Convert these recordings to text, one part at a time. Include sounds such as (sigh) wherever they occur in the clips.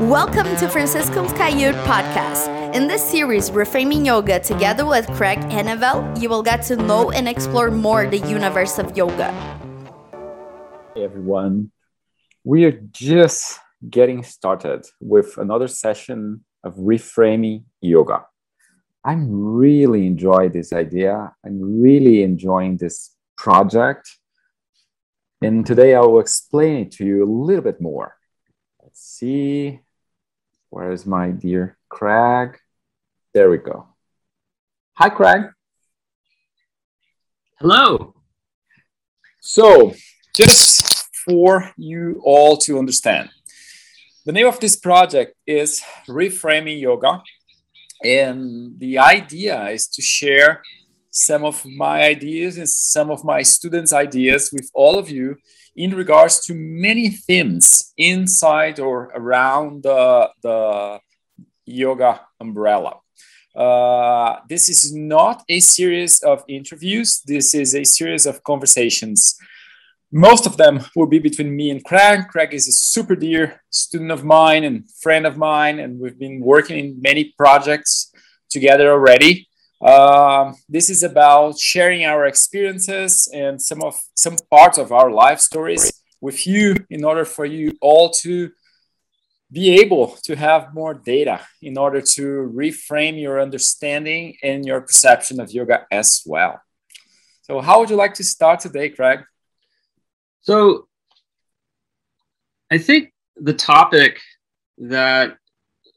Welcome to Francisco's Kaiut podcast. In this series, Reframing Yoga, together with Craig Heneveld, you will get to know and explore more the universe of yoga. Hey everyone, we are just getting started with another session of Reframing Yoga. I'm really enjoying this idea. I'm really enjoying this project. And today I will explain it to you a little bit more. Let's see. Where is my dear Craig? There we go. Hi, Craig. Hello. So, just for you all to understand, the name of this project is Reframing Yoga. And the idea is to share some of my ideas and some of my students' ideas with all of you in regards to many themes inside or around the, the yoga umbrella. Uh, this is not a series of interviews. This is a series of conversations. Most of them will be between me and Craig. Craig is a super dear student of mine and friend of mine, and we've been working in many projects together already. Um, this is about sharing our experiences and some of some parts of our life stories with you in order for you all to be able to have more data in order to reframe your understanding and your perception of yoga as well. So, how would you like to start today, Craig? So, I think the topic that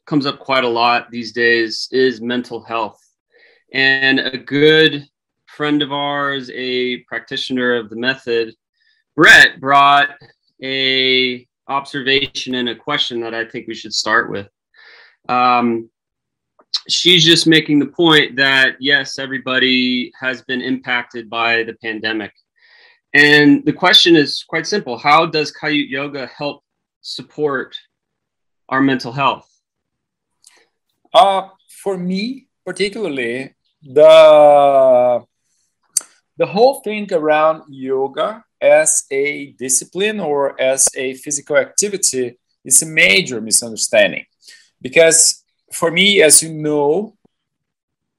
comes up quite a lot these days is mental health. And a good friend of ours, a practitioner of the method, Brett, brought a observation and a question that I think we should start with. Um, she's just making the point that yes, everybody has been impacted by the pandemic. And the question is quite simple How does Kaiut Yoga help support our mental health? Uh, for me, particularly, the the whole thing around yoga as a discipline or as a physical activity is a major misunderstanding. Because for me as you know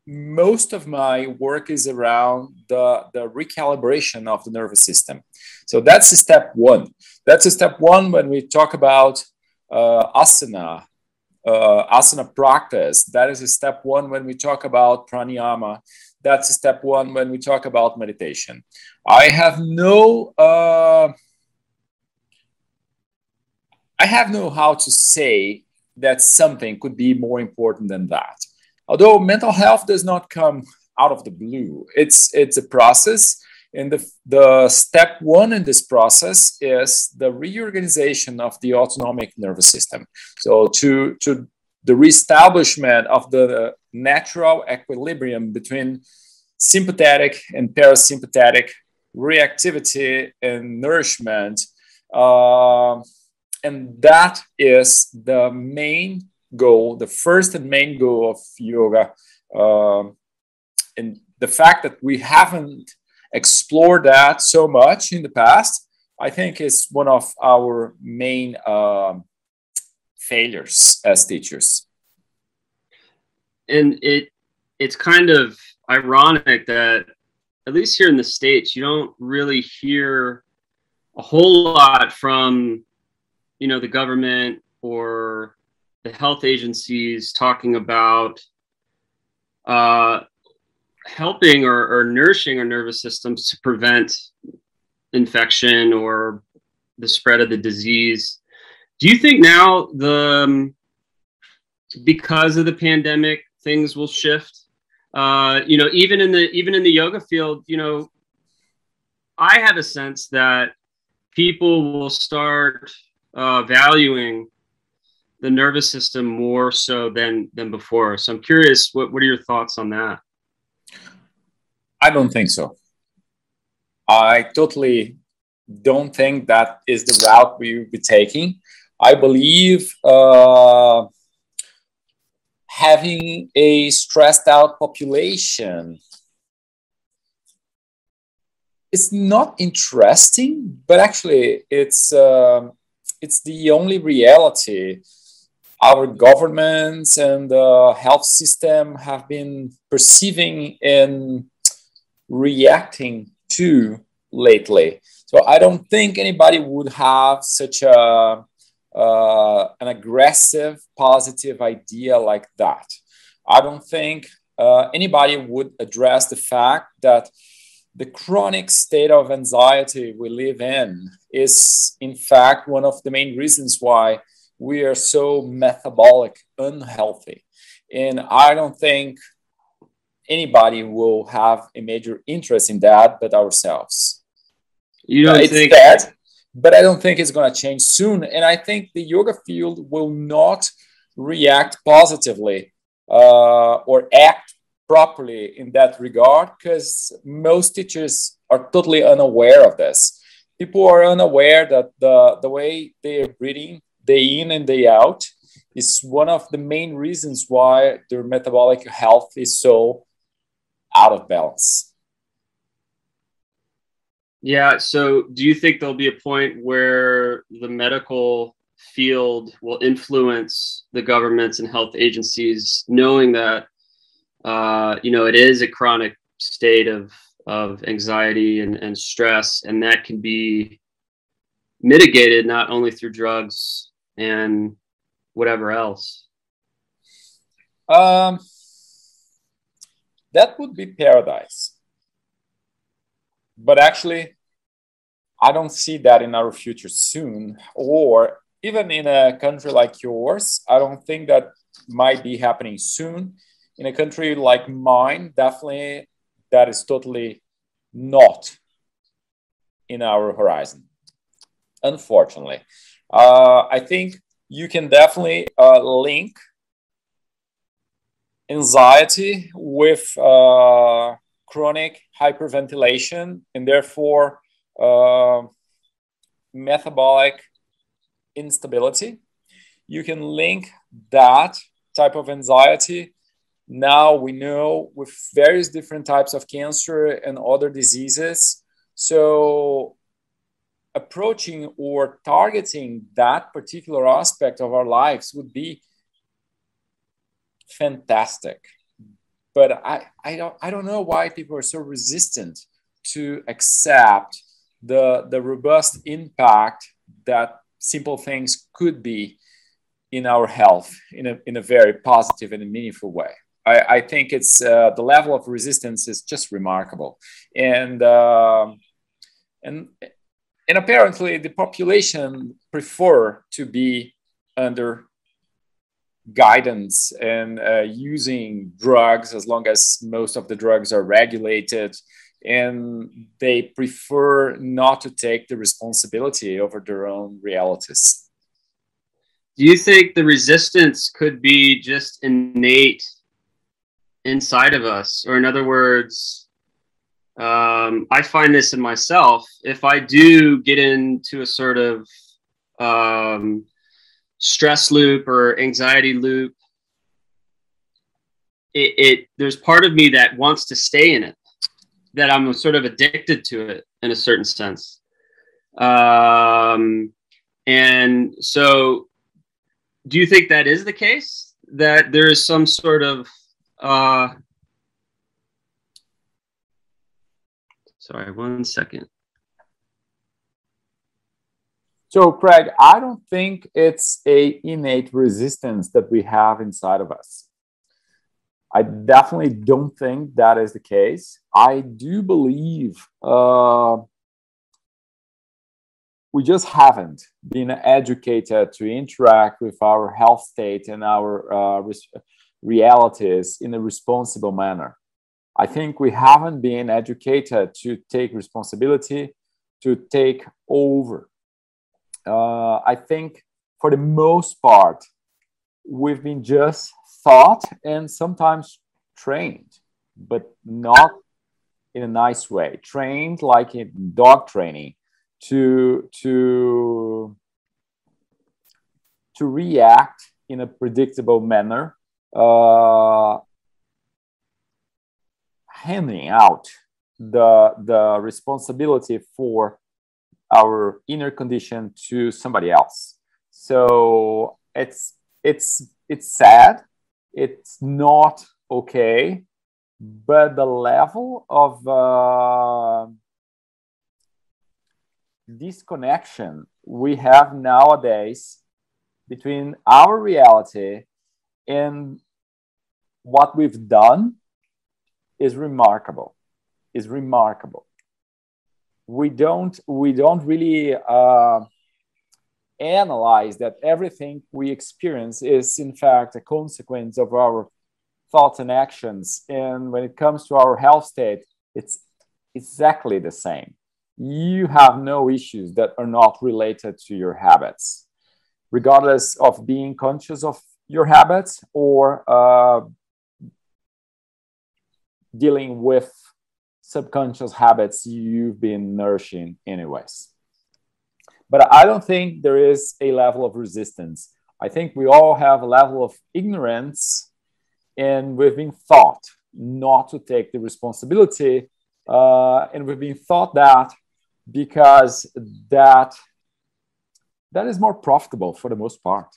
most of my work is around the, the recalibration of the nervous system. So that's step one. That's a step one when we talk about uh, asana uh, asana practice. That is step one when we talk about pranayama. That's step one when we talk about meditation. I have no, uh, I have no how to say that something could be more important than that. Although mental health does not come out of the blue, it's it's a process and the, the step one in this process is the reorganization of the autonomic nervous system. So to, to the reestablishment of the natural equilibrium between sympathetic and parasympathetic reactivity and nourishment. Uh, and that is the main goal, the first and main goal of yoga. Uh, and the fact that we haven't explored that so much in the past, I think is one of our main uh, failures as teachers. And it it's kind of ironic that at least here in the states, you don't really hear a whole lot from you know the government or the health agencies talking about uh, helping or, or nourishing our nervous systems to prevent infection or the spread of the disease. Do you think now the um, because of the pandemic things will shift? Uh, you know, even in the even in the yoga field, you know, I have a sense that people will start uh, valuing the nervous system more so than than before. So I'm curious, what what are your thoughts on that? I don't think so. I totally don't think that is the route we will be taking. I believe uh, having a stressed out population is not interesting, but actually it's uh, it's the only reality. our governments and the health system have been perceiving and reacting to lately. So I don't think anybody would have such a uh, an aggressive positive idea like that. I don't think uh, anybody would address the fact that the chronic state of anxiety we live in is, in fact, one of the main reasons why we are so metabolic unhealthy. And I don't think anybody will have a major interest in that but ourselves. You don't it's think bad, but I don't think it's going to change soon. And I think the yoga field will not react positively uh, or act properly in that regard because most teachers are totally unaware of this. People are unaware that the, the way they are breathing day in and day out is one of the main reasons why their metabolic health is so out of balance. Yeah. So, do you think there'll be a point where the medical field will influence the governments and health agencies, knowing that uh, you know it is a chronic state of of anxiety and, and stress, and that can be mitigated not only through drugs and whatever else? Um, that would be paradise but actually, I don't see that in our future soon, or even in a country like yours. I don't think that might be happening soon. In a country like mine, definitely that is totally not in our horizon, unfortunately. Uh, I think you can definitely uh, link anxiety with uh, chronic hyperventilation and therefore uh, metabolic instability. You can link that type of anxiety. Now we know with various different types of cancer and other diseases. So, approaching or targeting that particular aspect of our lives would be fantastic but I, I don't I don't know why people are so resistant to accept the the robust impact that simple things could be in our health in a, in a very positive and meaningful way. I, I think it's uh, the level of resistance is just remarkable, and uh, and and apparently the population prefer to be under guidance and uh, using drugs as long as most of the drugs are regulated. And they prefer not to take the responsibility over their own realities. Do you think the resistance could be just innate inside of us? Or in other words um, i find this in myself. If i do get into a sort of um, stress loop or anxiety loop it, it, there's part of me that wants to stay in it that i'm sort of addicted to it in a certain sense. Um, and so do you think that is the case? That there is some sort of uh, sorry one second so, Craig, I don't think it's a innate resistance that we have inside of us. I definitely don't think that is the case. I do believe uh, we just haven't been educated to interact with our health state and our uh, realities in a responsible manner. I think we haven't been educated to take responsibility, to take over uh, I think for the most part, we've been just thought and sometimes trained, but not in a nice way. Trained like in dog training to to to react in a predictable manner, uh, handing out the the responsibility for our inner condition to somebody else. So it's it's it's sad. It's not okay. But the level of uh, disconnection we have nowadays between our reality and what we've done is remarkable. Is remarkable we don't we don't really uh, analyze that everything we experience is in fact a consequence of our thoughts and actions. And when it comes to our health state it's exactly the same. You have no issues that are not related to your habits. Regardless of being conscious of your habits or uh, dealing with subconscious habits you've been nourishing anyways but I don't think there is a level of resistance. I think we all have a level of ignorance, and we've been taught not to take the responsibility. Uh, and we've been taught that because that that is more profitable for the most part.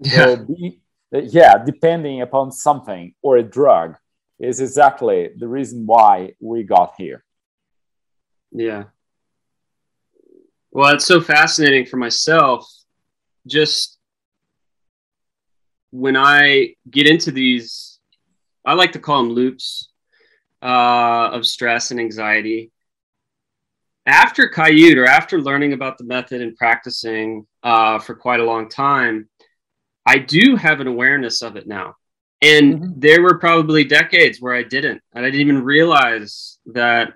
Yeah. So be, yeah, depending upon something or a drug is exactly the reason why we got here. Yeah. Well, it's so fascinating for myself. Just when I get into these, I like to call them loops uh, of stress and anxiety. After Kaiut or after learning about the method and practicing uh, for quite a long time, I do have an awareness of it now. And mm-hmm. there were probably decades where I didn't, and I didn't even realize that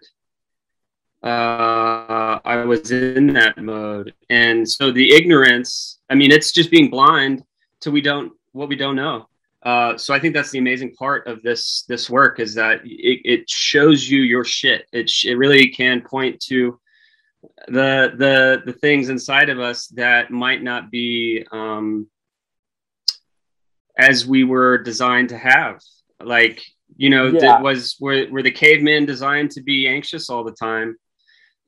uh, I was in that mode. And so the ignorance, I mean, it's just being blind to we don't what we don't know. Uh, so I think that's the amazing part of this this work is that it, it shows you your shit. It sh- it really can point to the the the things inside of us that might not be um, as we were designed to have. Like you know, yeah. that was were were the cavemen designed to be anxious all the time?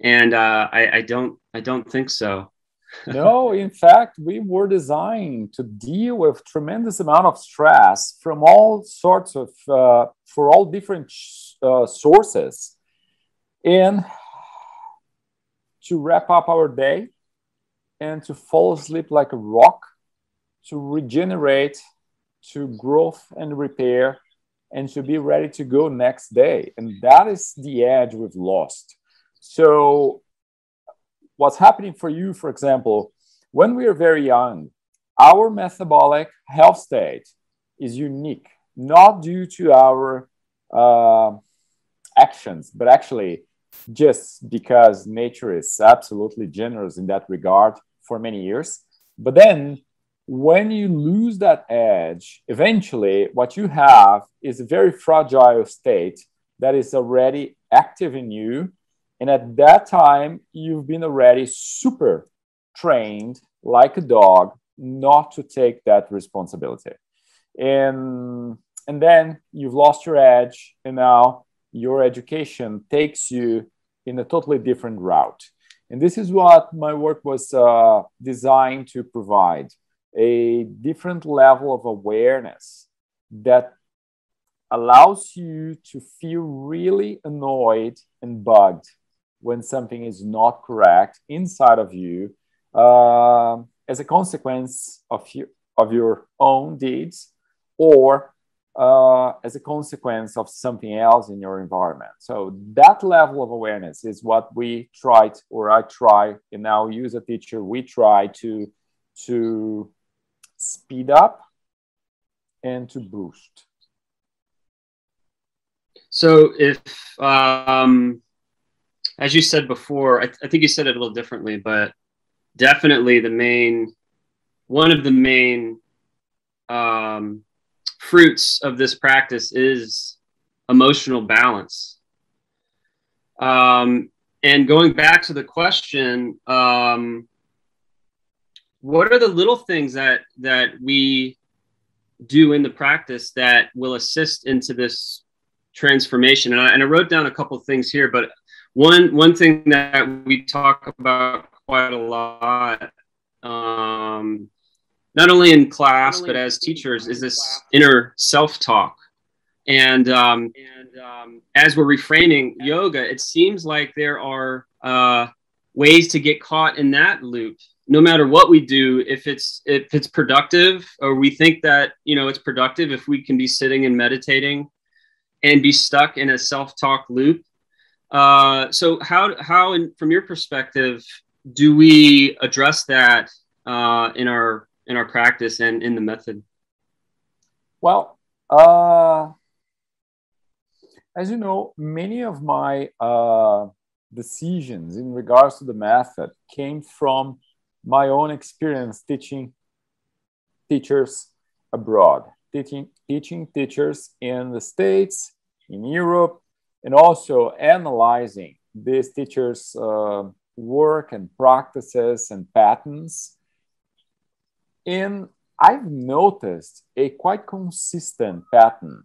and uh, I, I don't I don't think so. (laughs) no, in fact, we were designed to deal with tremendous amount of stress from all sorts of uh, for all different uh, sources, and to wrap up our day and to fall asleep like a rock, to regenerate, to growth and repair, and to be ready to go next day. And that is the edge we've lost so, what's happening for you, for example, when we are very young, our metabolic health state is unique, not due to our uh, actions, but actually just because nature is absolutely generous in that regard for many years. But then when you lose that edge, eventually what you have is a very fragile state that is already active in you and at that time, you've been already super trained like a dog not to take that responsibility. And, and then you've lost your edge, and now your education takes you in a totally different route. And this is what my work was uh, designed to provide a different level of awareness that allows you to feel really annoyed and bugged when something is not correct inside of you uh, as a consequence of, you, of your own deeds or uh, as a consequence of something else in your environment. So that level of awareness is what we tried, or I try, and now use a teacher, we try to to speed up and to boost. So if um, as you said before, I, th- I think you said it a little differently, but definitely the main, one of the main um, fruits of this practice is emotional balance. Um, and going back to the question, um, what are the little things that that we do in the practice that will assist into this transformation? And I, and I wrote down a couple things here, but one one thing that we talk about quite a lot um, not only in class but as teachers is this inner self-talk. And um, and um, as we're reframing yoga it seems like there are uh, ways to get caught in that loop no matter what we do if it's if it's productive or we think that you know it's productive if we can be sitting and meditating and be stuck in a self-talk loop uh, so how how in, from your perspective do we address that uh, in our in our practice and in the method? Well, uh, as you know, many of my uh, decisions in regards to the method came from my own experience teaching teachers abroad, teaching teaching teachers in the States, in Europe, and also analyzing these teachers' uh, work and practices and patterns. And I've noticed a quite consistent pattern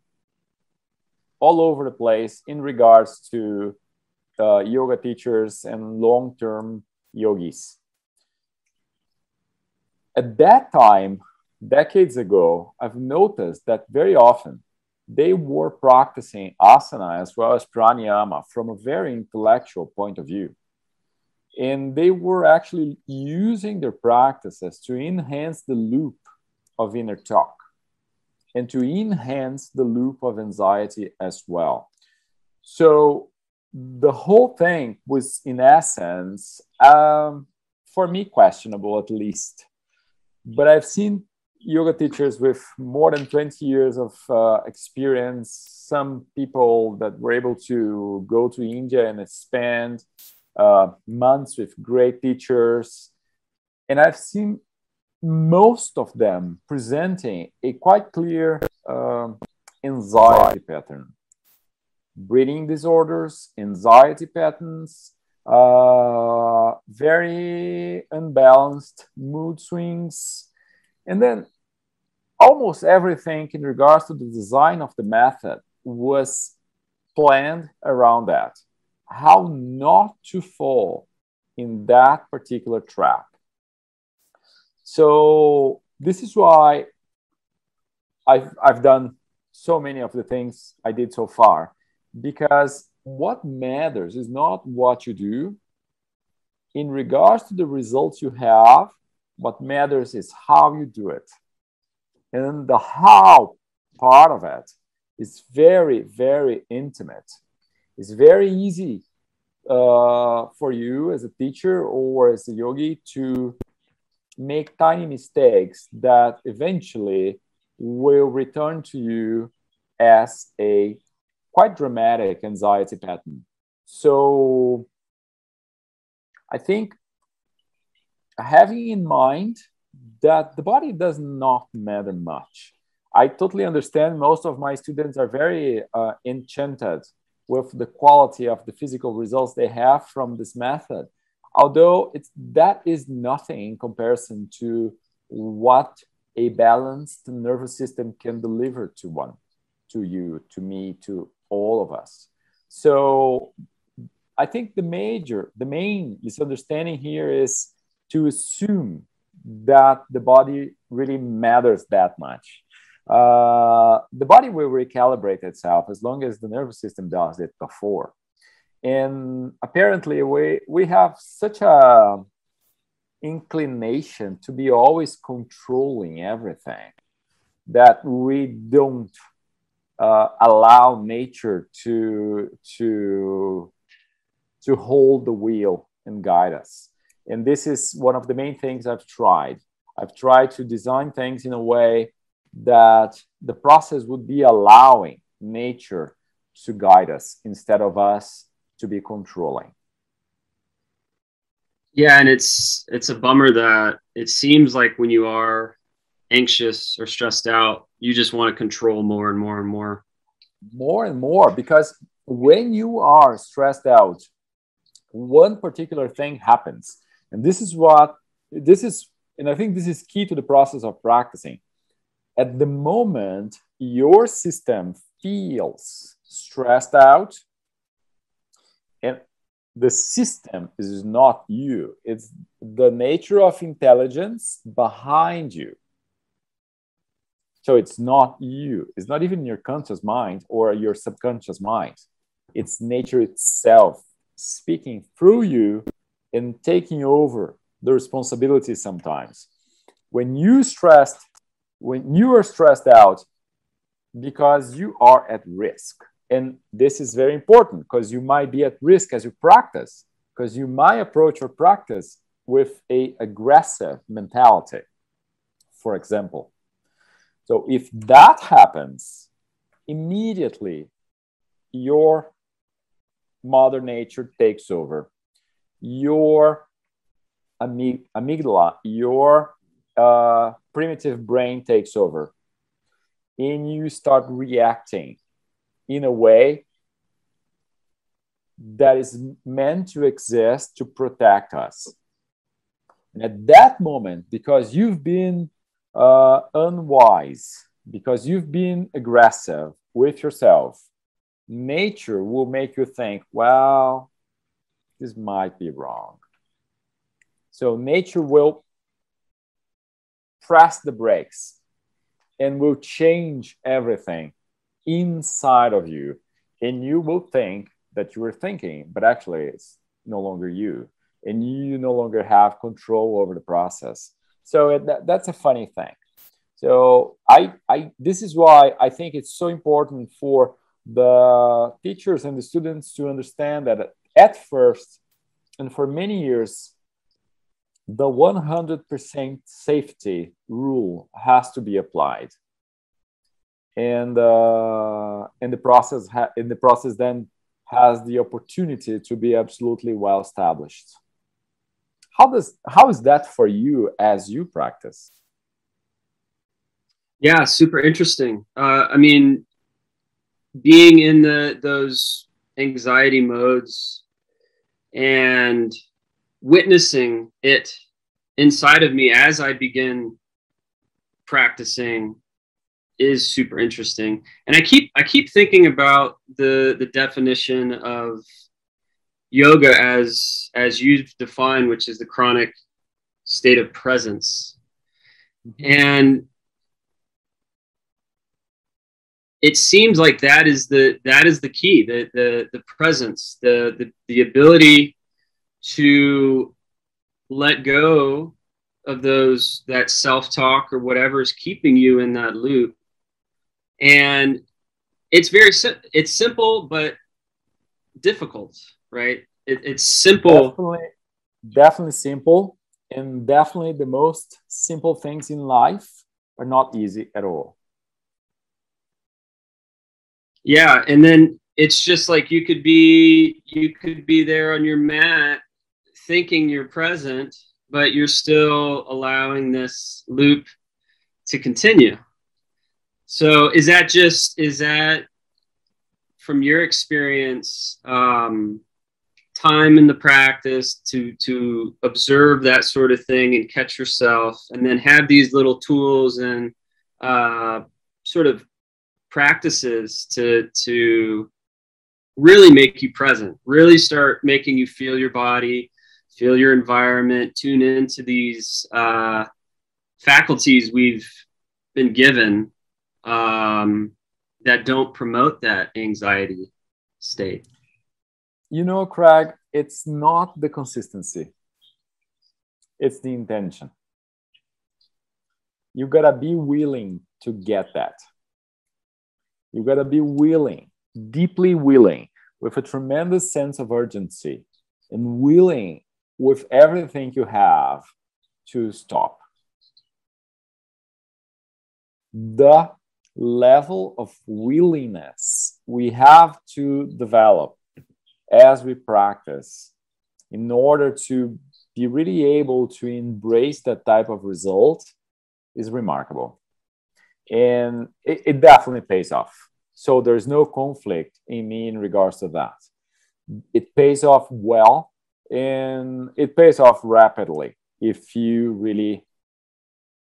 all over the place in regards to uh, yoga teachers and long term yogis. At that time, decades ago, I've noticed that very often they were practicing asana as well as pranayama from a very intellectual point of view. And they were actually using their practices to enhance the loop of inner talk and to enhance the loop of anxiety as well. So the whole thing was, in essence, um, for me, questionable at least. But I've seen yoga teachers with more than 20 years of uh, experience, some people that were able to go to India and spend uh, months with great teachers. And I've seen most of them presenting a quite clear uh, anxiety pattern. Breathing disorders, anxiety patterns, uh, very unbalanced mood swings, and then almost everything in regards to the design of the method was planned around that. How not to fall in that particular trap. So this is why I've, I've done so many of the things I did so far, because what matters is not what you do. In regards to the results you have, what matters is how you do it. And the how part of it is very, very intimate. It's very easy uh, for you as a teacher or as a yogi to make tiny mistakes that eventually will return to you as a quite dramatic anxiety pattern. So I think having in mind that the body does not matter much. I totally understand most of my students are very uh, enchanted with the quality of the physical results they have from this method. Although it's, that is nothing in comparison to what a balanced nervous system can deliver to one, to you, to me, to all of us. So I think the major, the main misunderstanding here is to assume that the body really matters that much. Uh, the body will recalibrate itself as long as the nervous system does it before. And apparently, we, we have such a inclination to be always controlling everything that we don't uh, allow nature to to to hold the wheel and guide us and this is one of the main things I've tried. I've tried to design things in a way that the process would be allowing nature to guide us instead of us to be controlling. Yeah, and it's it's a bummer that it seems like when you are anxious or stressed out, you just want to control more and more and more. More and more because when you are stressed out, one particular thing happens and this is what, this is, and I think this is key to the process of practicing. At the moment, your system feels stressed out, and the system is not you, it's the nature of intelligence behind you So it's not you, it's not even your conscious mind or your subconscious mind. It's nature itself speaking through you and taking over the responsibility sometimes. When you stressed, when you are stressed out because you are at risk. And this is very important because you might be at risk as you practice, because you might approach your practice with a aggressive mentality, for example. So if that happens, immediately your mother nature takes over. Your amyg- amygdala, your uh, primitive brain takes over. And you start reacting in a way that is meant to exist to protect us. And at that moment, because you've been uh, unwise, because you've been aggressive with yourself, nature will make you think, well, this might be wrong. So nature will press the brakes and will change everything inside of you. And you will think that you were thinking, but actually it's no longer you. And you no longer have control over the process. So it, that, that's a funny thing. So I, I, this is why I think it's so important for the teachers and the students to understand that at first and for many years, the 100% safety rule has to be applied. And, uh, and the process ha- in the process then has the opportunity to be absolutely well established. How does how is that for you as you practice? Yeah, super interesting. Uh, I mean, being in the those anxiety modes and witnessing it inside of me as I begin practicing is super interesting. And I keep I keep thinking about the the definition of yoga as as you've defined, which is the chronic state of presence. Mm-hmm. And it seems like that is the that is the key the the, the presence the, the the ability to let go of those that self-talk or whatever is keeping you in that loop and it's very it's simple but difficult right? It, it's simple. Definitely, definitely simple and definitely the most simple things in life are not easy at all. Yeah and then it's just like you could be you could be there on your mat thinking you're present but you're still allowing this loop to continue. So is that just is that from your experience um, time in the practice to to observe that sort of thing and catch yourself and then have these little tools and uh, sort of practices to to really make you present really start making you feel your body feel your environment tune into these uh, faculties we've been given um, that don't promote that anxiety state you know craig it's not the consistency. It's the intention. You gotta be willing to get that. You got to be willing, deeply willing, with a tremendous sense of urgency, and willing with everything you have to stop. The level of willingness we have to develop as we practice in order to be really able to embrace that type of result is remarkable and it, it definitely pays off. So there's no conflict in me in regards to that. It pays off well and it pays off rapidly if you really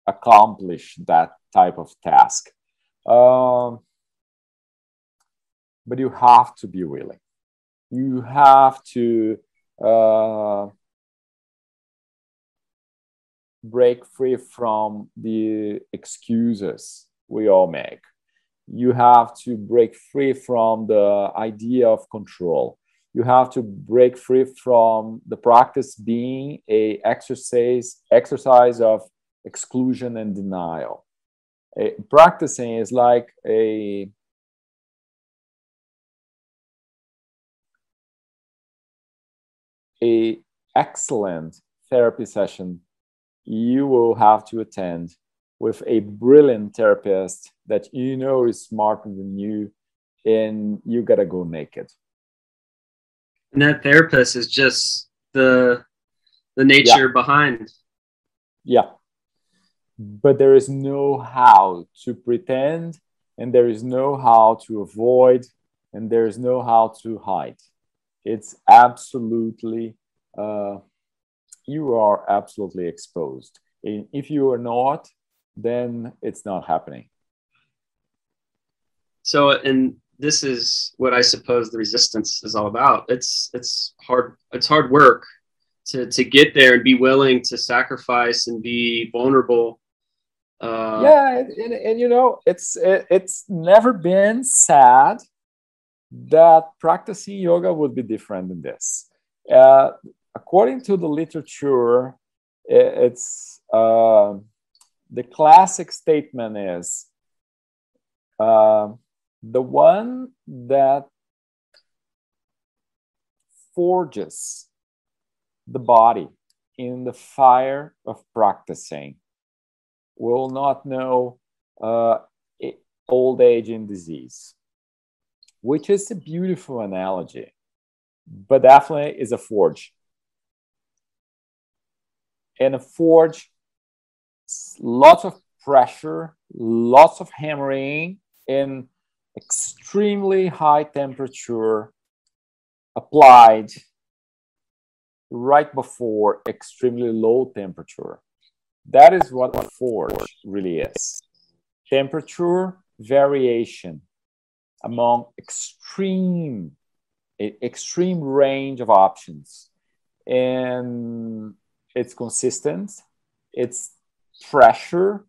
accomplish that type of task. Um, but you have to be willing. You have to uh, break free from the excuses we all make. You have to break free from the idea of control. You have to break free from the practice being a exercise exercise of exclusion and denial. A, practicing is like a a excellent therapy session you will have to attend with a brilliant therapist that you know is smarter than you and you gotta go naked. And that therapist is just the the nature yeah. behind. Yeah. But there is no how to pretend and there is no how to avoid and there is no how to hide it's absolutely uh, you are absolutely exposed. And if you are not, then it's not happening. So, and this is what I suppose the resistance is all about. It's it's hard. It's hard work to to get there and be willing to sacrifice and be vulnerable. Uh, yeah, and, and, and you know, it's it, it's never been sad that practicing yoga would be different than this. Uh, according to the literature, it's uh, the classic statement is uh, the one that forges the body in the fire of practicing will not know uh, old age and disease, which is a beautiful analogy, but definitely is a forge. And a forge lots of pressure lots of hammering and extremely high temperature applied right before extremely low temperature. That is what a forge really is. Temperature variation among extreme extreme range of options and it's consistent, it's pressure,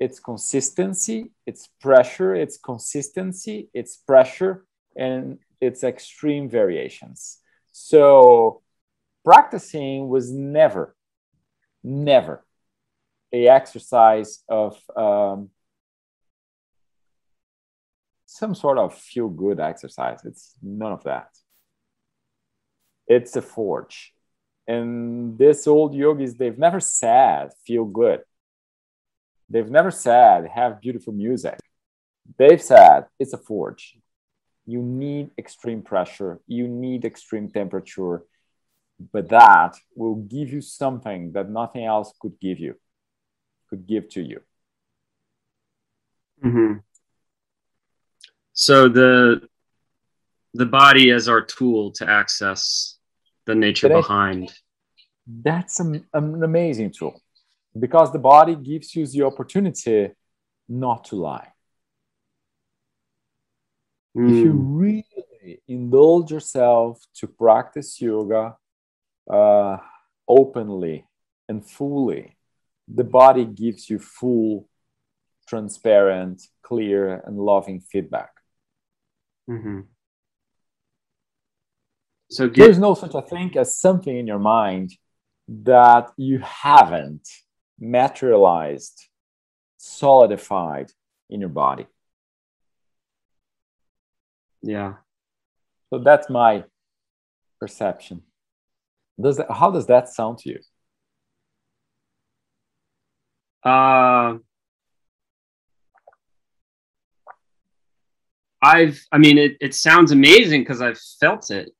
it's consistency, it's pressure, it's consistency, it's pressure, and it's extreme variations. So practicing was never, never a exercise of um, some sort of feel good exercise. It's none of that. It's a forge and this old yogis, they've never said feel good. They've never said have beautiful music. They've said it's a forge. You need extreme pressure, you need extreme temperature, but that will give you something that nothing else could give you, could give to you. Mm-hmm. So the the body as our tool to access the nature behind. That's an, an amazing tool because the body gives you the opportunity not to lie. Mm. If you hmm. really indulge yourself to practice yoga uh, openly and fully, the body gives you full, transparent, clear, and loving feedback. Mm-hmm. So there's no such a thing as something in your mind that you haven't materialized, solidified in your body. Yeah. So that's my perception. Does that, how does that sound to you? Uh, I've, I mean, it, it sounds amazing because I've felt it.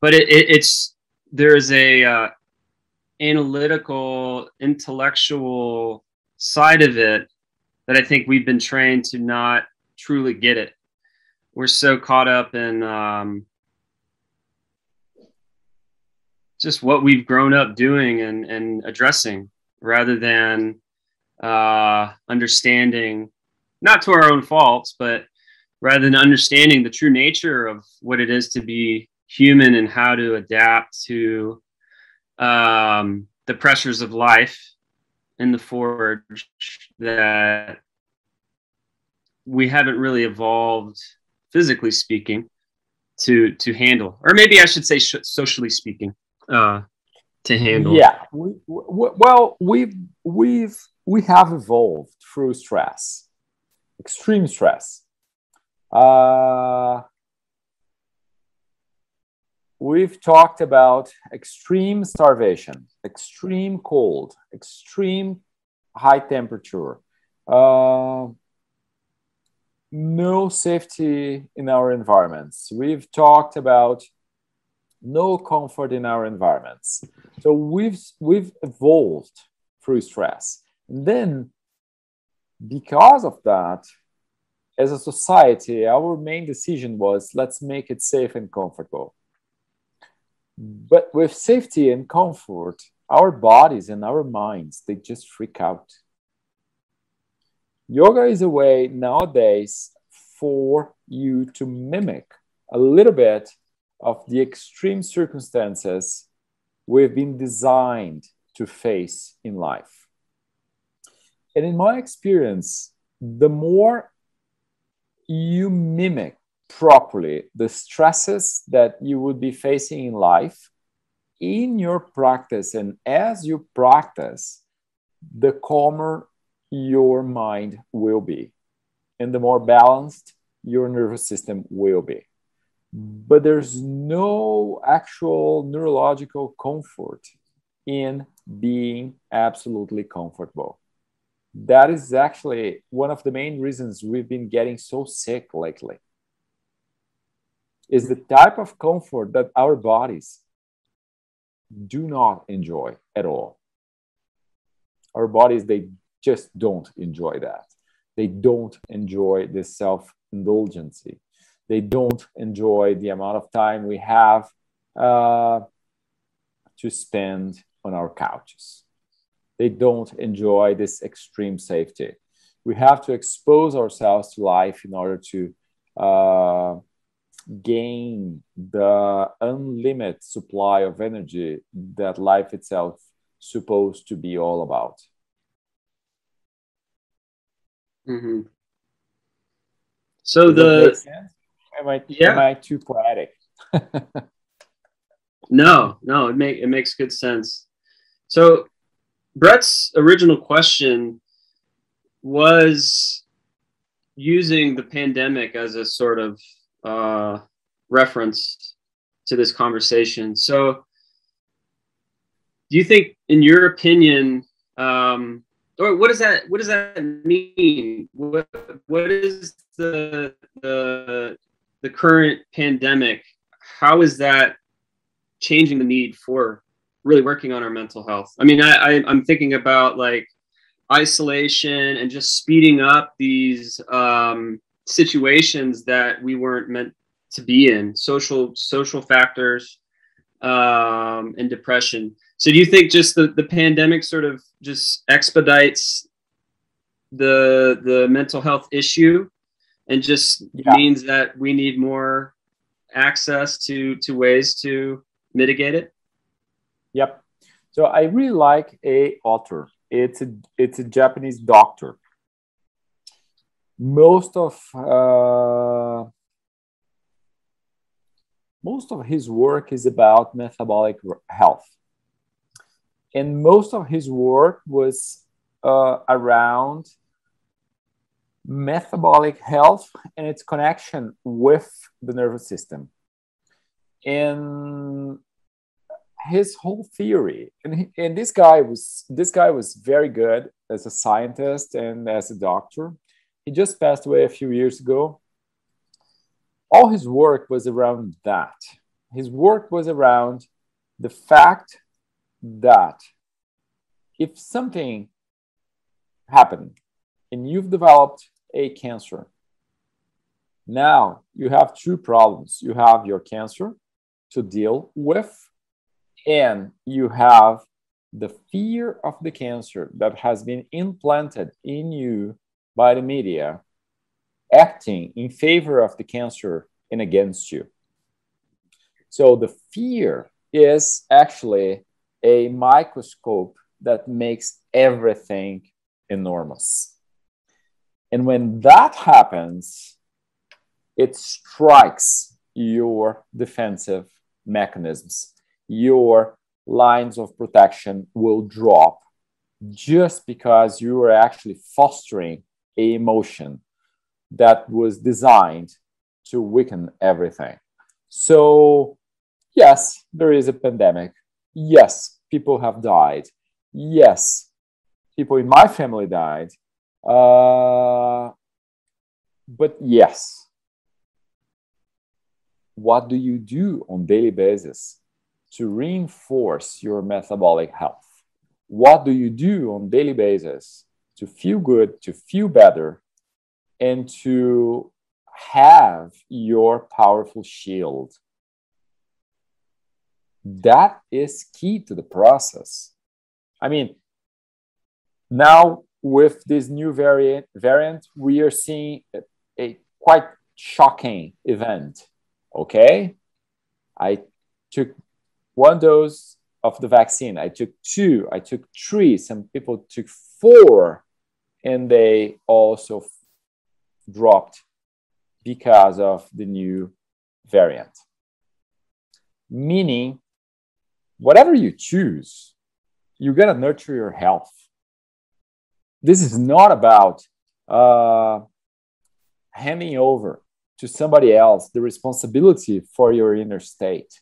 But it, it, it's there's a uh, analytical intellectual side of it that i think we've been trained to not truly get it. We're so caught up in um, just what we've grown up doing and, and addressing rather than uh, understanding not to our own faults but rather than understanding the true nature of what it is to be human and how to adapt to um, the pressures of life in the forge that we haven't really evolved physically speaking to to handle. Or maybe i should say sh- socially speaking uh to handle. Yeah. We, we, well we've we've we have evolved through stress extreme stress uh we've talked about extreme starvation extreme cold extreme high temperature uh, no safety in our environments. We've talked about no comfort in our environments. So we've we've evolved through stress. And then because of that, as a society, our main decision was let's make it safe and comfortable. But with safety and comfort, our bodies and our minds, they just freak out yoga is a way nowadays for you to mimic a little bit of the extreme circumstances we've been designed to face in life. And in my experience, the more you mimic properly the stresses that you would be facing in life in your practice and as you practice, the calmer your mind will be, and the more balanced your nervous system will be. But there's no actual neurological comfort in being absolutely comfortable. That is actually one of the main reasons we've been getting so sick lately. Is the type of comfort that our bodies do not enjoy at all. Our bodies, they just don't enjoy that. They don't enjoy this self indulgency. They don't enjoy the amount of time we have uh, to spend on our couches. They don't enjoy this extreme safety. We have to expose ourselves to life in order to uh, gain the unlimited supply of energy that life itself supposed to be all about. Mm-hmm. So the am I yeah. am I too poetic? (laughs) no, no, it make it makes good sense. So Brett's original question was using the pandemic as a sort of uh, reference to this conversation. So, do you think, in your opinion, um, or what does that what does that mean? What what is the the the current pandemic? How is that changing the need for really working on our mental health? I mean, I, I I'm thinking about like isolation and just speeding up these um, situations that we weren't meant to be in social social factors um, and depression so do you think just the, the pandemic sort of just expedites the the mental health issue and just yeah. means that we need more access to to ways to mitigate it? Yep. So I really like a author. It's a it's a Japanese doctor. Most of uh, most of his work is about metabolic health and most of his work was uh, around metabolic health and its connection with the nervous system. And his whole theory, and, he, and this guy was this guy was very good as a scientist and as a doctor. He just passed away a few years ago. All his work was around that. His work was around the fact that if something happened and you've developed a cancer, now you have two problems. You have your cancer to deal with, and you have the fear of the cancer that has been implanted in you by the media acting in favor of the cancer and against you. So the fear is actually a microscope that makes everything enormous. And when that happens, it strikes your defensive mechanisms. Your lines of protection will drop just because you are actually fostering a emotion that was designed to weaken everything. So, yes, there is a pandemic. Yes, people have died. Yes, people in my family died. Uh, but yes, what do you do on daily basis to reinforce your metabolic health? What do you do on daily basis to feel good, to feel better, and to have your powerful shield? That is key to the process. I mean, now with this new variant, variant we are seeing a, a quite shocking event. Okay, I took one dose of the vaccine. I took two. I took three. Some people took four, and they also dropped because of the new variant. Meaning, whatever you choose, you're gonna nurture your health this is not about uh, handing over to somebody else the responsibility for your inner state,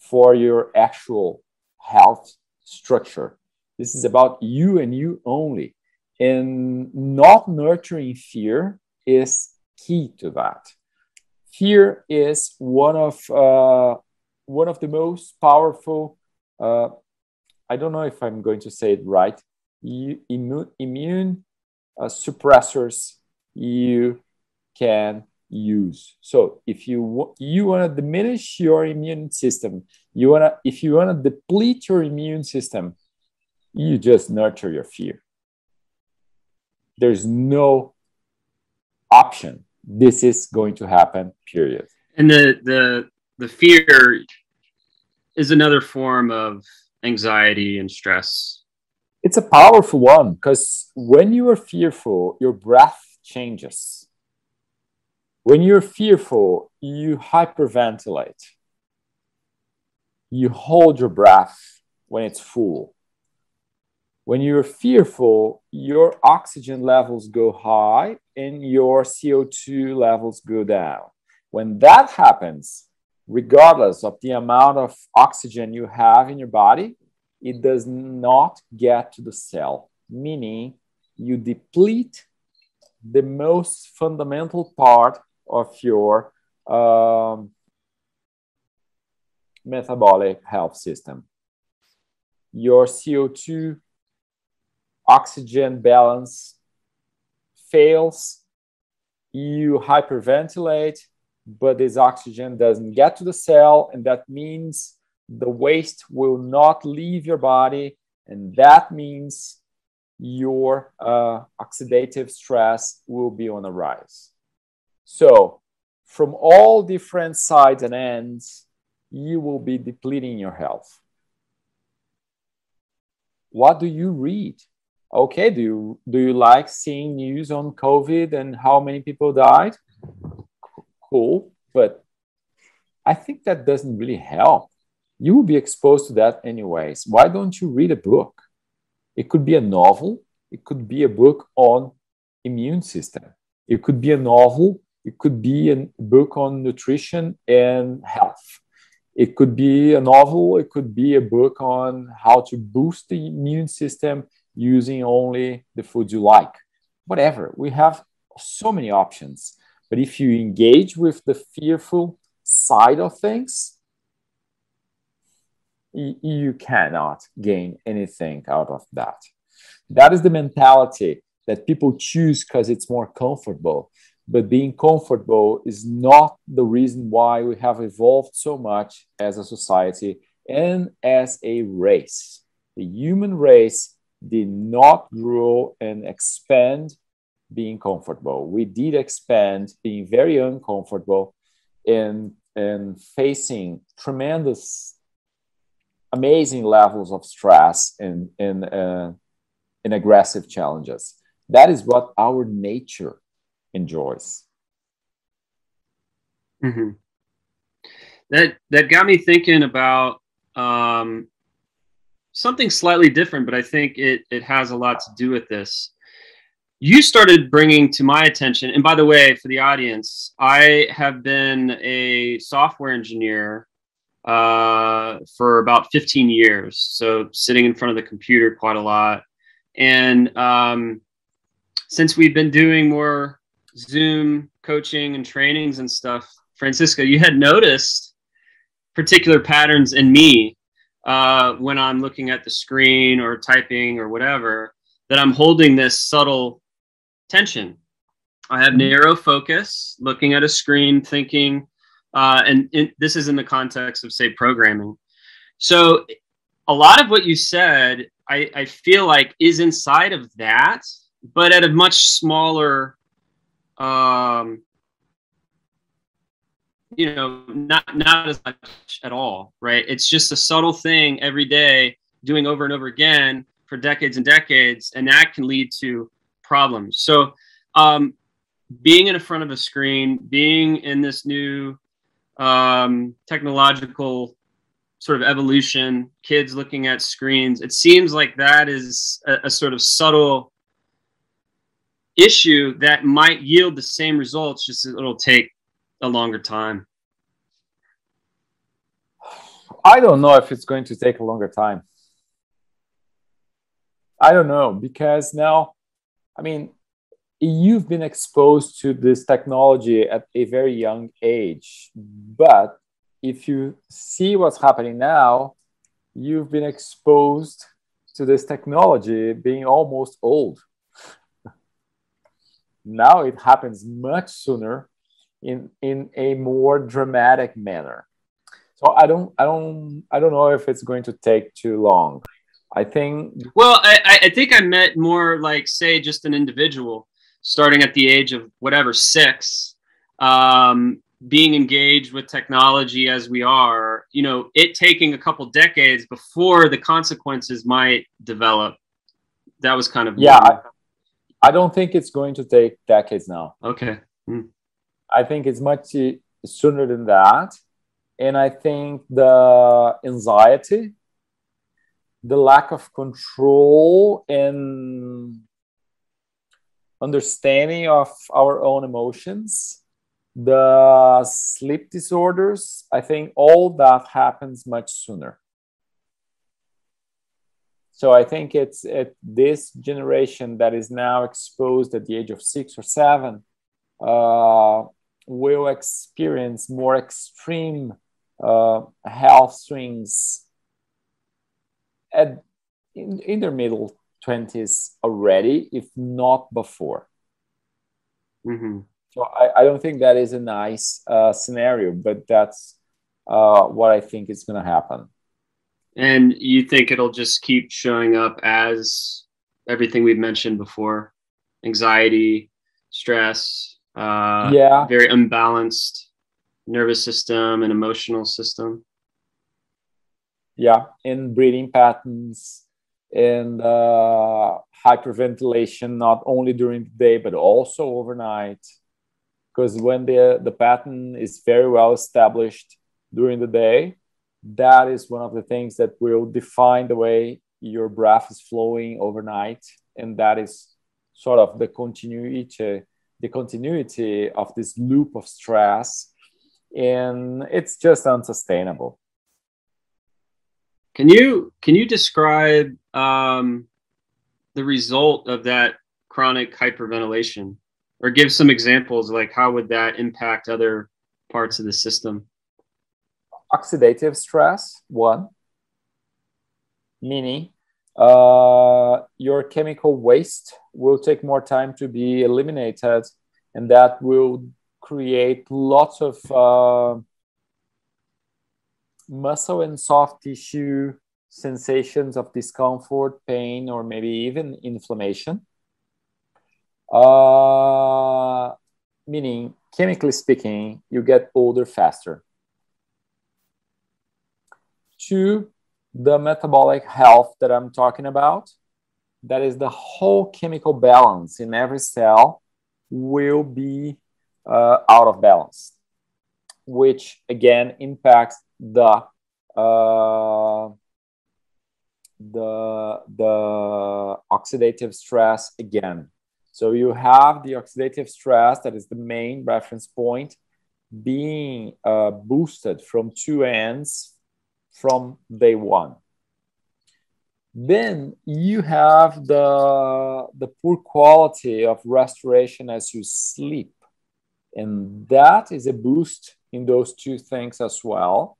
for your actual health structure. This is about you and you only. And not nurturing fear is key to that. Fear is one of uh, one of the most powerful. Uh, I don't know if I'm going to say it right immune, immune uh, suppressors you can use. So if you you want to diminish your immune system, you want to if you want to deplete your immune system, you just nurture your fear. There's no option. This is going to happen. Period. And the the the fear is another form of anxiety and stress it's a powerful one because when you are fearful, your breath changes. When you're fearful, you hyperventilate. You hold your breath when it's full. When you're fearful, your oxygen levels go high and your CO2 levels go down. When that happens, regardless of the amount of oxygen you have in your body, it does not get to the cell, meaning you deplete the most fundamental part of your um, metabolic health system. Your CO2 oxygen balance fails, you hyperventilate, but this oxygen doesn't get to the cell, and that means the waste will not leave your body, and that means your uh, oxidative stress will be on the rise. So, from all different sides and ends, you will be depleting your health. What do you read? Okay, do you do you like seeing news on COVID and how many people died? Cool, but I think that doesn't really help you will be exposed to that anyways. Why don't you read a book? It could be a novel, it could be a book on immune system. It could be a novel, it could be a book on nutrition and health. It could be a novel, it could be a book on how to boost the immune system using only the foods you like. Whatever. We have so many options. But if you engage with the fearful side of things, you cannot gain anything out of that. That is the mentality that people choose because it's more comfortable. But being comfortable is not the reason why we have evolved so much as a society and as a race. The human race did not grow and expand being comfortable. We did expand being very uncomfortable and, and facing tremendous amazing levels of stress and, and, uh, and aggressive challenges. That is what our nature enjoys. Mm-hmm. That that got me thinking about um, something slightly different, but I think it it has a lot to do with this. You started bringing to my attention, and by the way, for the audience, I have been a software engineer uh, for about 15 years. So sitting in front of the computer quite a lot, and um, since we've been doing more Zoom coaching and trainings and stuff, Francisco, you had noticed particular patterns in me uh, when I'm looking at the screen or typing or whatever, that I'm holding this subtle tension. I have mm-hmm. narrow focus, looking at a screen, thinking, uh, and in, this is in the context of, say, programming. So, a lot of what you said, I, I feel like, is inside of that, but at a much smaller um, you know not not as much at all right? It's just a subtle thing every day doing over and over again for decades and decades and that can lead to problems. So um, being in front of a screen being in this new um, technological sort of evolution kids looking at screens it seems like that is a, a sort of subtle issue that might yield the same results just it'll take a longer time? I don't know if it's going to take a longer time. I don't know because now, I mean, you've been exposed to this technology at a very young age, but if you see what's happening now, you've been exposed to this technology being almost old. Now it happens much sooner in in a more dramatic manner. So i don't i don't i don't know if it's going to take too long. I think well i i think i met more like say just an individual starting at the age of whatever six um, being engaged with technology as we are you know it taking a couple decades before the consequences might develop. That was kind of yeah I, I, don't think it's going to take decades now okay mm. I think it's much sooner than that. And I think the anxiety, the lack of control and understanding of our own emotions, the sleep disorders, I think all that happens much sooner. So I think it's at this generation that is now exposed at the age of six or seven uh, will experience more extreme uh, health swings at in, in their middle 20s already, if not before. Mm-hmm. So I, I, don't think that is a nice uh, scenario, but that's uh, what I think is going to happen. And you think it'll just keep showing up as everything we've mentioned before anxiety, stress, uh, yeah, very unbalanced nervous system and emotional system. Yeah, in breathing patterns and uh, hyperventilation, not only during the day but also overnight. Because when the the pattern is very well established during the day, that is one of the things that will define the way your breath is flowing overnight, and that is sort of the continuity the continuity of this loop of stress. And it's just unsustainable. Can you can you describe um, the result of that chronic hyperventilation? Or give some examples like how would that impact other parts of the system oxidative stress one meaning uh, your chemical waste will take more time to be eliminated, and that will create lots of uh, muscle and soft tissue sensations of discomfort, pain, or maybe even inflammation. Uh, meaning, chemically speaking, you get older faster. Two, the metabolic health that I'm talking about. That is the whole chemical balance in every cell will be uh, out of balance, which again impacts the uh, the the oxidative stress again. So you have the oxidative stress that is the main reference point being uh, boosted from two ends from day one. Then you have the, the poor quality of restoration as you sleep. And that is a boost in those two things as well.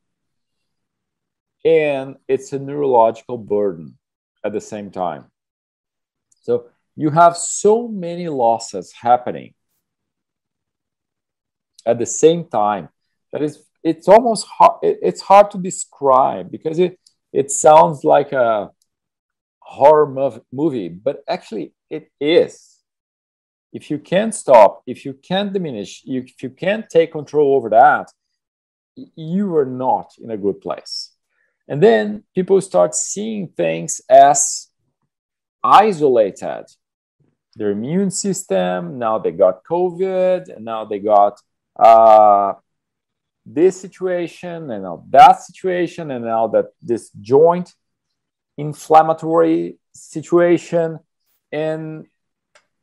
And it's a neurological burden at the same time. So you have so many losses happening at the same time that is it's almost hard it's hard to describe because it it sounds like a horror movie but actually it is. If you can't stop if you can't diminish if you can't take control over that you are not in a good place. And then people start seeing things as isolated. Their immune system now they got covid and now they got uh, this situation and now that situation and now that this joint inflammatory situation. And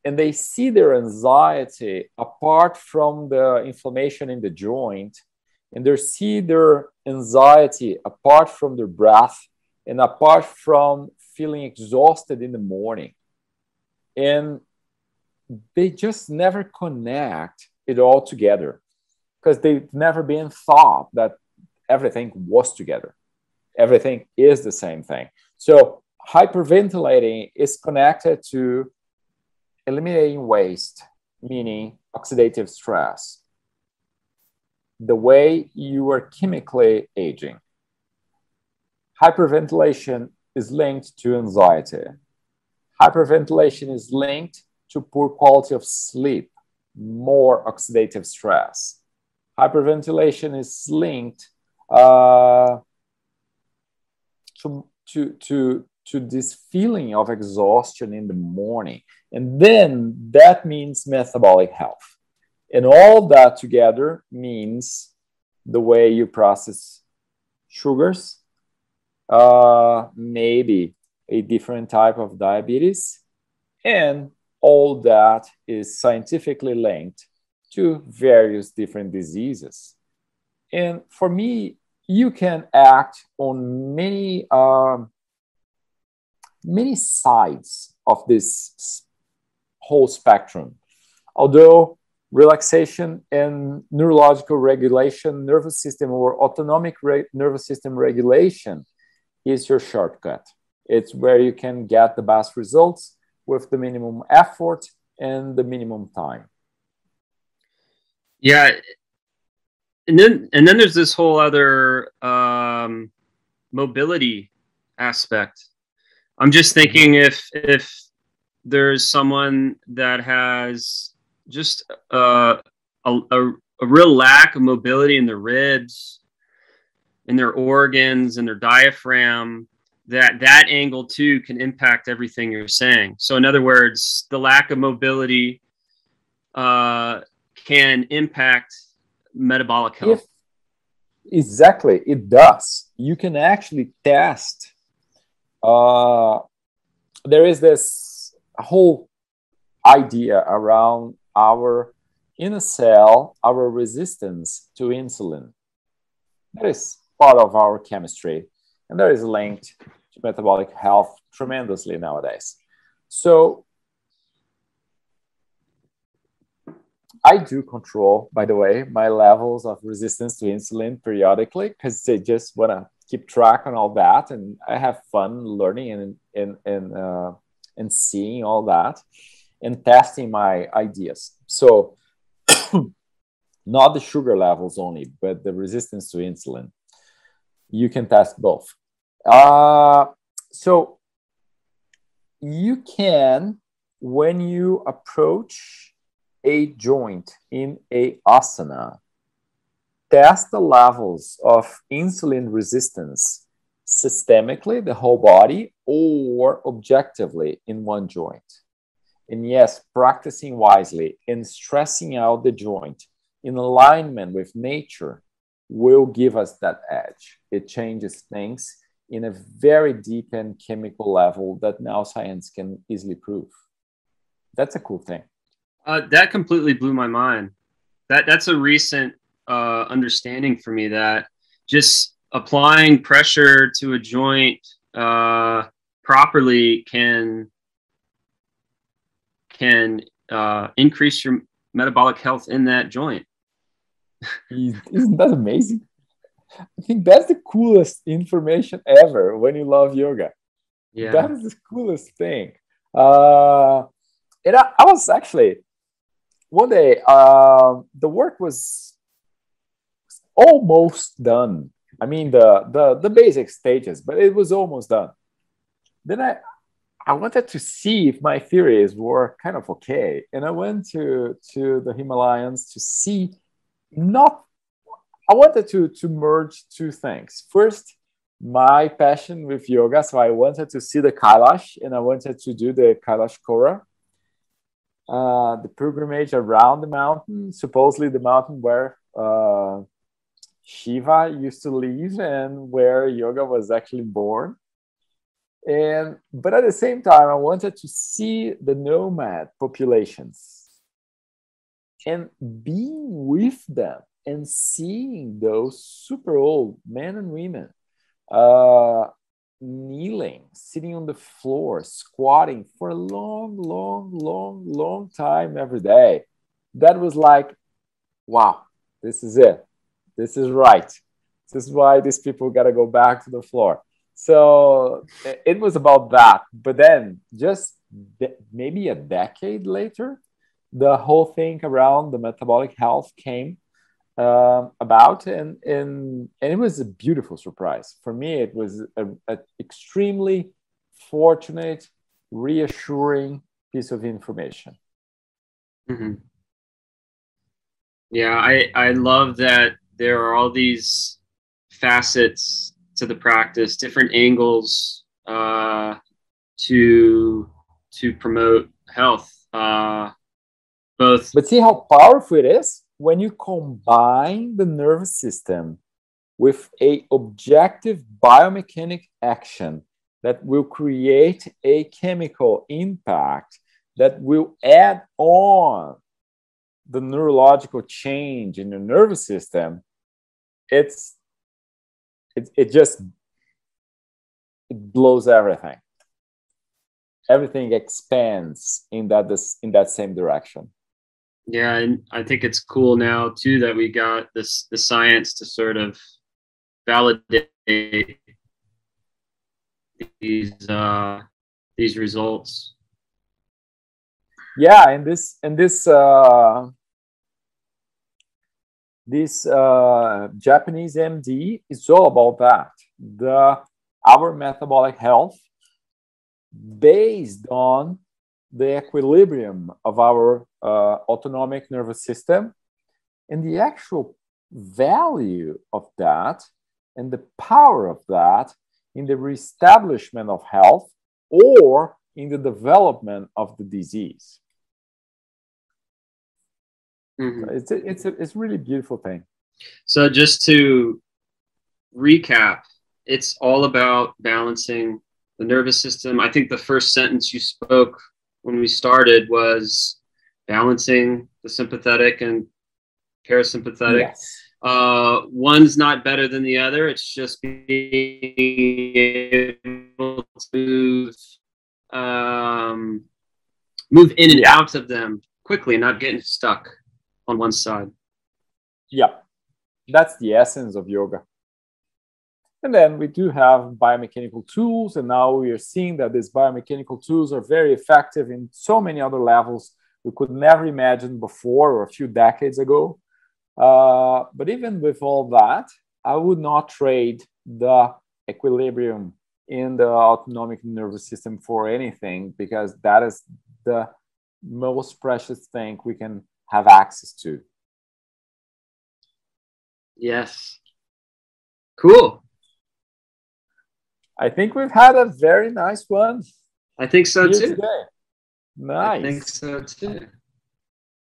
and they see their anxiety apart from the inflammation in the joint. And they see their anxiety apart from their breath and apart from feeling exhausted in the morning. And they just never connect it all together because they've never been thought that everything was together. Everything is the same thing. So hyperventilating is connected to eliminating waste, meaning oxidative stress, the way you are chemically aging. Hyperventilation is linked to anxiety. Hyperventilation is linked to poor quality of sleep, more oxidative stress hyperventilation is linked uh, to, to, to, to this feeling of exhaustion in the morning. And then that means metabolic health. And all that together means the way you process sugars, uh, maybe a different type of diabetes, and all that is scientifically linked to various different diseases. And for me, you can act on many um, many sides of this whole spectrum. Although relaxation and neurological regulation, nervous system or autonomic nervous system regulation is your shortcut. It's where you can get the best results with the minimum effort and the minimum time. Yeah. And then and then there's this whole other um, mobility aspect. I'm just thinking if if there's someone that has just uh, a, a, a real lack of mobility in their ribs, in their organs, and their diaphragm, that that angle too can impact everything you're saying. So in other words, the lack of mobility uh, can impact metabolic health. If, exactly, it does. You can actually test. Uh, there is this whole idea around our inner cell, our resistance to insulin. That is part of our chemistry, and that is linked to metabolic health tremendously nowadays. So I do control, by the way, my levels of resistance to insulin periodically because they just want to keep track on all that, and I have fun learning and and and uh, and seeing all that and testing my ideas. So, (clears throat) not the sugar levels only, but the resistance to insulin. You can test both. Uh, so you can when you approach a joint in a asana, test the levels of insulin resistance systemically, the whole body, or objectively in one joint. And yes, practicing wisely and stressing out the joint in alignment with nature will give us that edge. It changes things in a very deep and chemical level that now science can easily prove. That's a cool thing. Uh, that completely blew my mind. That that's a recent uh, understanding for me that just applying pressure to a joint uh, properly can can uh, increase your metabolic health in that joint. Isn't that amazing? I think that's the coolest information ever when you love yoga. Yeah. That is the coolest thing. Uh, and I, I was actually one day, uh, the work was almost done. I mean, the, the, the basic stages, but it was almost done. Then I, I wanted to see if my theories were kind of okay. And I went to, to the Himalayas to see not I wanted to to merge two things. First, my passion with yoga, so I wanted to see the Kailash and I wanted to do the Kailash Kora, uh, the pilgrimage around the mountain, supposedly the mountain where uh, Shiva used to live and where yoga was actually born. And but at the same time, I wanted to see the nomad populations and being with them and seeing those super old men and women uh, kneeling, sitting on the floor, squatting for a long, long, long, long time every day. That was like, wow, this is it. This is right. This is why these people got to go back to the floor. So it was about that. But then, just maybe a decade later, the whole thing around the metabolic health came um, about, and, and and it was a beautiful surprise for me. It was an extremely fortunate, reassuring piece of information. Mm-hmm. Yeah, I I love that there are all these facets to the practice, different angles uh, to to promote health. Uh, both, but see how powerful it is when you combine the nervous system with a objective biomechanic action that will create a chemical impact that will add on the neurological change in your nervous system it's it, it just it blows everything. Everything expands in that this in that same direction yeah, and I think it's cool now too that we got this the science to sort of validate these uh, these results. Yeah, and this and this uh, this uh, Japanese MD is all about that. The our metabolic health based on the equilibrium of our uh, autonomic nervous system and the actual value of that and the power of that in the reestablishment of health or in the development of the disease. Mm-hmm. It's, a, it's, a, it's a really beautiful thing. So, just to recap, it's all about balancing the nervous system. I think the first sentence you spoke when we started was balancing the sympathetic and parasympathetic. Yes. Uh, one's not better than the other. It's just being able to um, move in and yeah. out of them quickly, not getting stuck on one side. Yeah, that's the essence of yoga. And then we do have biomechanical tools, and now we are seeing that these biomechanical tools are very effective in so many other levels we could never imagine before or a few decades ago. Uh, but even with all that, I would not trade the equilibrium in the autonomic nervous system for anything because that is the most precious thing we can have access to. Yes. Cool. I think we've had a very nice one. I think so too. Today. Nice. I think so too.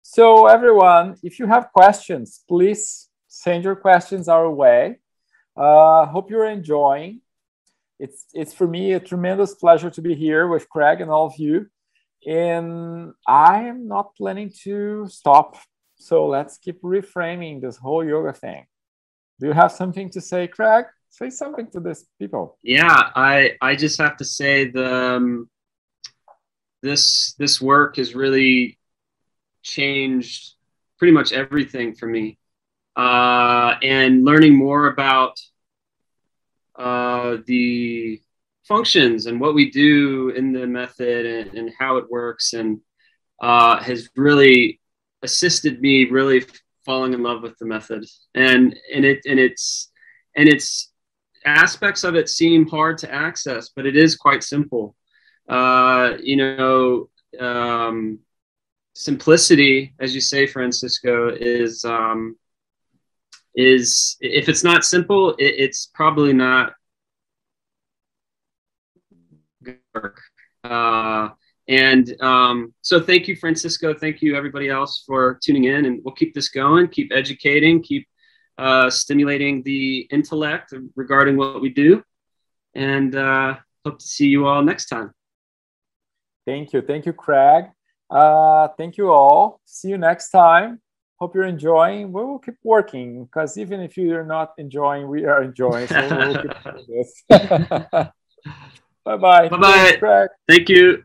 So everyone, if you have questions, please send your questions our way. Uh, hope you're enjoying. It's it's for me a tremendous pleasure to be here with Craig and all of you. And I am not planning to stop. So let's keep reframing this whole yoga thing. Do you have something to say, Craig? Say something to these people. Yeah, I I just have to say the um, this this work has really changed pretty much everything for me. Uh, and learning more about uh, the functions and what we do in the method and, and how it works and uh, has really assisted me really falling in love with the method and and it and it's and it's aspects of it seem hard to access but it is quite simple uh, you know um, simplicity as you say francisco is um, is if it's not simple it, it's probably not work. Uh, and um, so thank you, Francisco. Thank you, everybody else, for tuning in. And we'll keep this going, keep educating, keep uh, stimulating the intellect regarding what we do. And uh, hope to see you all next time. Thank you. Thank you, Craig. Uh, thank you all. See you next time. Hope you're enjoying. We will keep working because even if you're not enjoying, we are enjoying. So we'll keep doing this. Bye bye. Bye bye. Thank you.